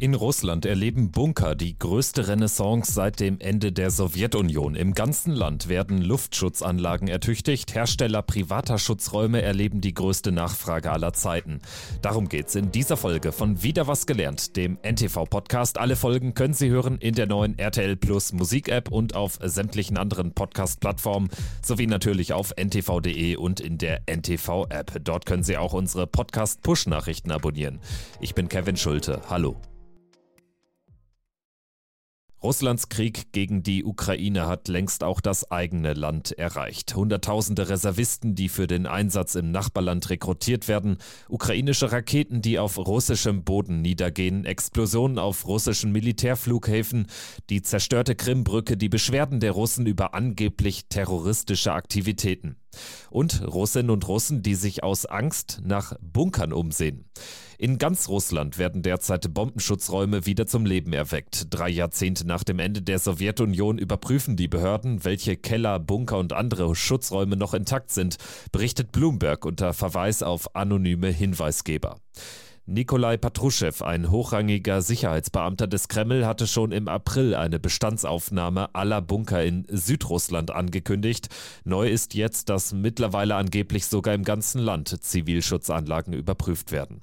In Russland erleben Bunker die größte Renaissance seit dem Ende der Sowjetunion. Im ganzen Land werden Luftschutzanlagen ertüchtigt. Hersteller privater Schutzräume erleben die größte Nachfrage aller Zeiten. Darum geht's in dieser Folge von Wieder was gelernt, dem NTV-Podcast. Alle Folgen können Sie hören in der neuen RTL Plus Musik-App und auf sämtlichen anderen Podcast-Plattformen sowie natürlich auf ntv.de und in der NTV-App. Dort können Sie auch unsere Podcast-Push-Nachrichten abonnieren. Ich bin Kevin Schulte. Hallo. Russlands Krieg gegen die Ukraine hat längst auch das eigene Land erreicht. Hunderttausende Reservisten, die für den Einsatz im Nachbarland rekrutiert werden, ukrainische Raketen, die auf russischem Boden niedergehen, Explosionen auf russischen Militärflughäfen, die zerstörte Krimbrücke, die Beschwerden der Russen über angeblich terroristische Aktivitäten. Und Russinnen und Russen, die sich aus Angst nach Bunkern umsehen. In ganz Russland werden derzeit Bombenschutzräume wieder zum Leben erweckt. Drei Jahrzehnte nach dem Ende der Sowjetunion überprüfen die Behörden, welche Keller, Bunker und andere Schutzräume noch intakt sind, berichtet Bloomberg unter Verweis auf anonyme Hinweisgeber. Nikolai Patruschew, ein hochrangiger Sicherheitsbeamter des Kreml, hatte schon im April eine Bestandsaufnahme aller Bunker in Südrussland angekündigt. Neu ist jetzt, dass mittlerweile angeblich sogar im ganzen Land Zivilschutzanlagen überprüft werden.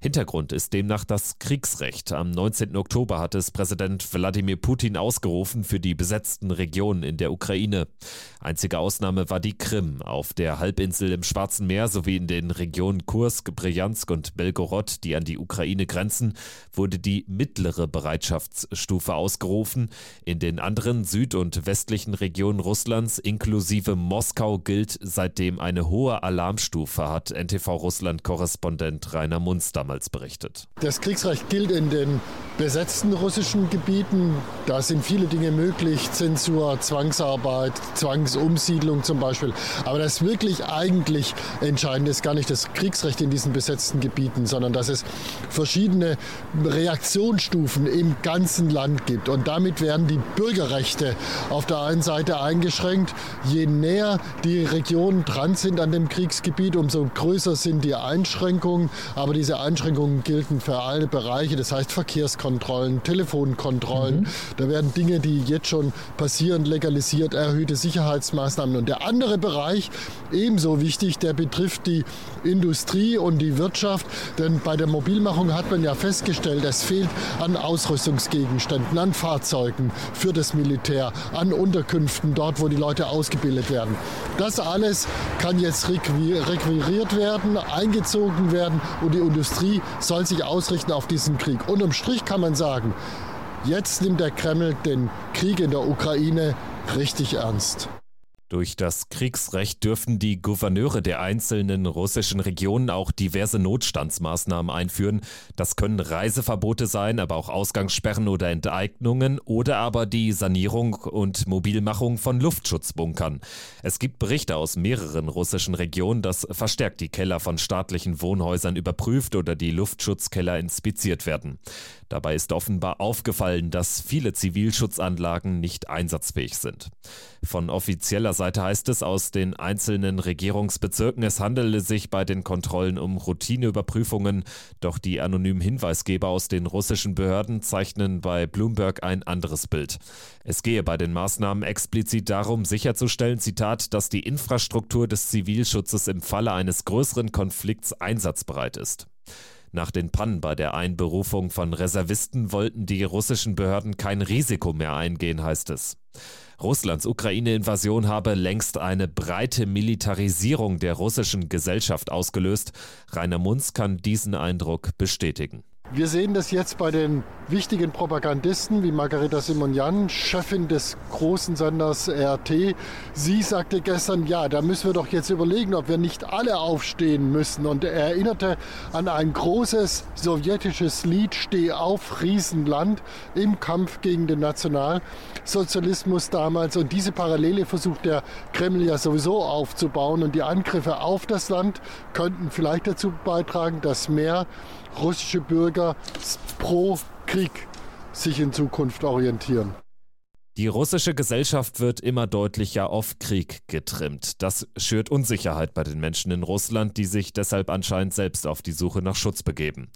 Hintergrund ist demnach das Kriegsrecht. Am 19. Oktober hat es Präsident Wladimir Putin ausgerufen für die besetzten Regionen in der Ukraine. Einzige Ausnahme war die Krim auf der Halbinsel im Schwarzen Meer sowie in den Regionen Kursk, Bryansk und Belgorod, die an die Ukraine grenzen, wurde die mittlere Bereitschaftsstufe ausgerufen. In den anderen süd- und westlichen Regionen Russlands inklusive Moskau gilt seitdem eine hohe Alarmstufe, hat NTV Russland-Korrespondent Rainer Munster damals berichtet. Das Kriegsrecht gilt in den besetzten russischen Gebieten. Da sind viele Dinge möglich, Zensur, Zwangsarbeit, Zwangsumsiedlung zum Beispiel. Aber das wirklich eigentlich Entscheidende ist gar nicht das Kriegsrecht in diesen besetzten Gebieten, sondern dass es verschiedene Reaktionsstufen im ganzen Land gibt. Und damit werden die Bürgerrechte auf der einen Seite eingeschränkt. Je näher die Regionen dran sind an dem Kriegsgebiet, umso größer sind die Einschränkungen. Aber diese Einschränkungen Einschränkungen gelten für alle Bereiche, das heißt Verkehrskontrollen, Telefonkontrollen. Mhm. Da werden Dinge, die jetzt schon passieren, legalisiert, erhöhte Sicherheitsmaßnahmen. Und der andere Bereich, ebenso wichtig, der betrifft die Industrie und die Wirtschaft. Denn bei der Mobilmachung hat man ja festgestellt, es fehlt an Ausrüstungsgegenständen, an Fahrzeugen für das Militär, an Unterkünften dort, wo die Leute ausgebildet werden. Das alles kann jetzt requiriert werden, eingezogen werden und die Industrie Industrie soll sich ausrichten auf diesen Krieg. Unterm Strich kann man sagen, jetzt nimmt der Kreml den Krieg in der Ukraine richtig ernst. Durch das Kriegsrecht dürfen die Gouverneure der einzelnen russischen Regionen auch diverse Notstandsmaßnahmen einführen. Das können Reiseverbote sein, aber auch Ausgangssperren oder Enteignungen oder aber die Sanierung und Mobilmachung von Luftschutzbunkern. Es gibt Berichte aus mehreren russischen Regionen, dass verstärkt die Keller von staatlichen Wohnhäusern überprüft oder die Luftschutzkeller inspiziert werden. Dabei ist offenbar aufgefallen, dass viele Zivilschutzanlagen nicht einsatzfähig sind. Von offizieller Seite heißt es aus den einzelnen Regierungsbezirken, es handele sich bei den Kontrollen um Routineüberprüfungen, doch die anonymen Hinweisgeber aus den russischen Behörden zeichnen bei Bloomberg ein anderes Bild. Es gehe bei den Maßnahmen explizit darum, sicherzustellen, Zitat, dass die Infrastruktur des Zivilschutzes im Falle eines größeren Konflikts einsatzbereit ist. Nach den Pannen bei der Einberufung von Reservisten wollten die russischen Behörden kein Risiko mehr eingehen, heißt es. Russlands Ukraine-Invasion habe längst eine breite Militarisierung der russischen Gesellschaft ausgelöst. Rainer Munz kann diesen Eindruck bestätigen. Wir sehen das jetzt bei den wichtigen Propagandisten wie Margareta Simonian, Chefin des großen Senders RT. Sie sagte gestern, ja, da müssen wir doch jetzt überlegen, ob wir nicht alle aufstehen müssen. Und er erinnerte an ein großes sowjetisches Lied, Steh auf, Riesenland, im Kampf gegen den Nationalsozialismus damals. Und diese Parallele versucht der Kreml ja sowieso aufzubauen. Und die Angriffe auf das Land könnten vielleicht dazu beitragen, dass mehr russische Bürger pro Krieg sich in Zukunft orientieren. Die russische Gesellschaft wird immer deutlicher auf Krieg getrimmt. Das schürt Unsicherheit bei den Menschen in Russland, die sich deshalb anscheinend selbst auf die Suche nach Schutz begeben.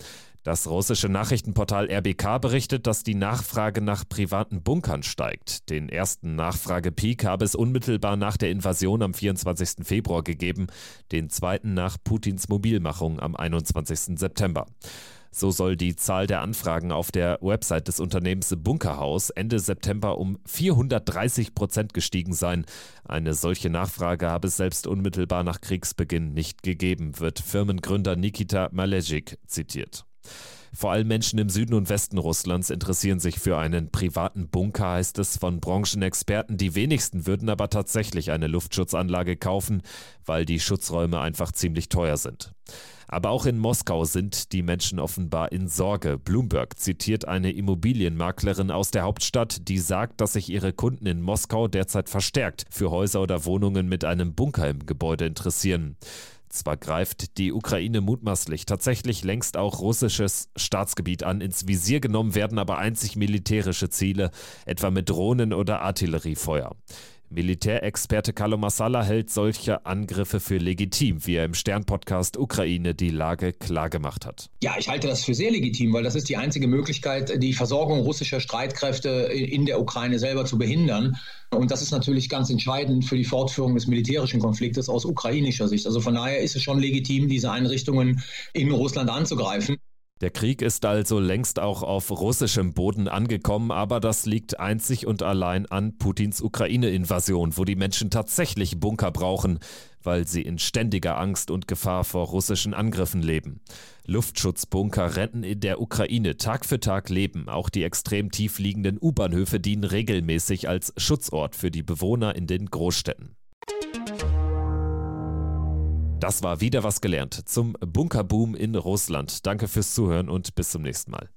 Das russische Nachrichtenportal RBK berichtet, dass die Nachfrage nach privaten Bunkern steigt. Den ersten Nachfragepeak habe es unmittelbar nach der Invasion am 24. Februar gegeben, den zweiten nach Putins Mobilmachung am 21. September. So soll die Zahl der Anfragen auf der Website des Unternehmens Bunkerhaus Ende September um 430 Prozent gestiegen sein. Eine solche Nachfrage habe es selbst unmittelbar nach Kriegsbeginn nicht gegeben, wird Firmengründer Nikita Malejik zitiert. Vor allem Menschen im Süden und Westen Russlands interessieren sich für einen privaten Bunker, heißt es von Branchenexperten. Die wenigsten würden aber tatsächlich eine Luftschutzanlage kaufen, weil die Schutzräume einfach ziemlich teuer sind. Aber auch in Moskau sind die Menschen offenbar in Sorge. Bloomberg zitiert eine Immobilienmaklerin aus der Hauptstadt, die sagt, dass sich ihre Kunden in Moskau derzeit verstärkt für Häuser oder Wohnungen mit einem Bunker im Gebäude interessieren. Zwar greift die Ukraine mutmaßlich tatsächlich längst auch russisches Staatsgebiet an, ins Visier genommen werden aber einzig militärische Ziele, etwa mit Drohnen oder Artilleriefeuer. Militärexperte Carlo Massala hält solche Angriffe für legitim, wie er im Stern-Podcast Ukraine die Lage klargemacht hat. Ja, ich halte das für sehr legitim, weil das ist die einzige Möglichkeit, die Versorgung russischer Streitkräfte in der Ukraine selber zu behindern. Und das ist natürlich ganz entscheidend für die Fortführung des militärischen Konfliktes aus ukrainischer Sicht. Also von daher ist es schon legitim, diese Einrichtungen in Russland anzugreifen. Der Krieg ist also längst auch auf russischem Boden angekommen, aber das liegt einzig und allein an Putins Ukraine-Invasion, wo die Menschen tatsächlich Bunker brauchen, weil sie in ständiger Angst und Gefahr vor russischen Angriffen leben. Luftschutzbunker rennen in der Ukraine Tag für Tag leben. Auch die extrem tief liegenden U-Bahnhöfe dienen regelmäßig als Schutzort für die Bewohner in den Großstädten. Das war wieder was gelernt zum Bunkerboom in Russland. Danke fürs Zuhören und bis zum nächsten Mal.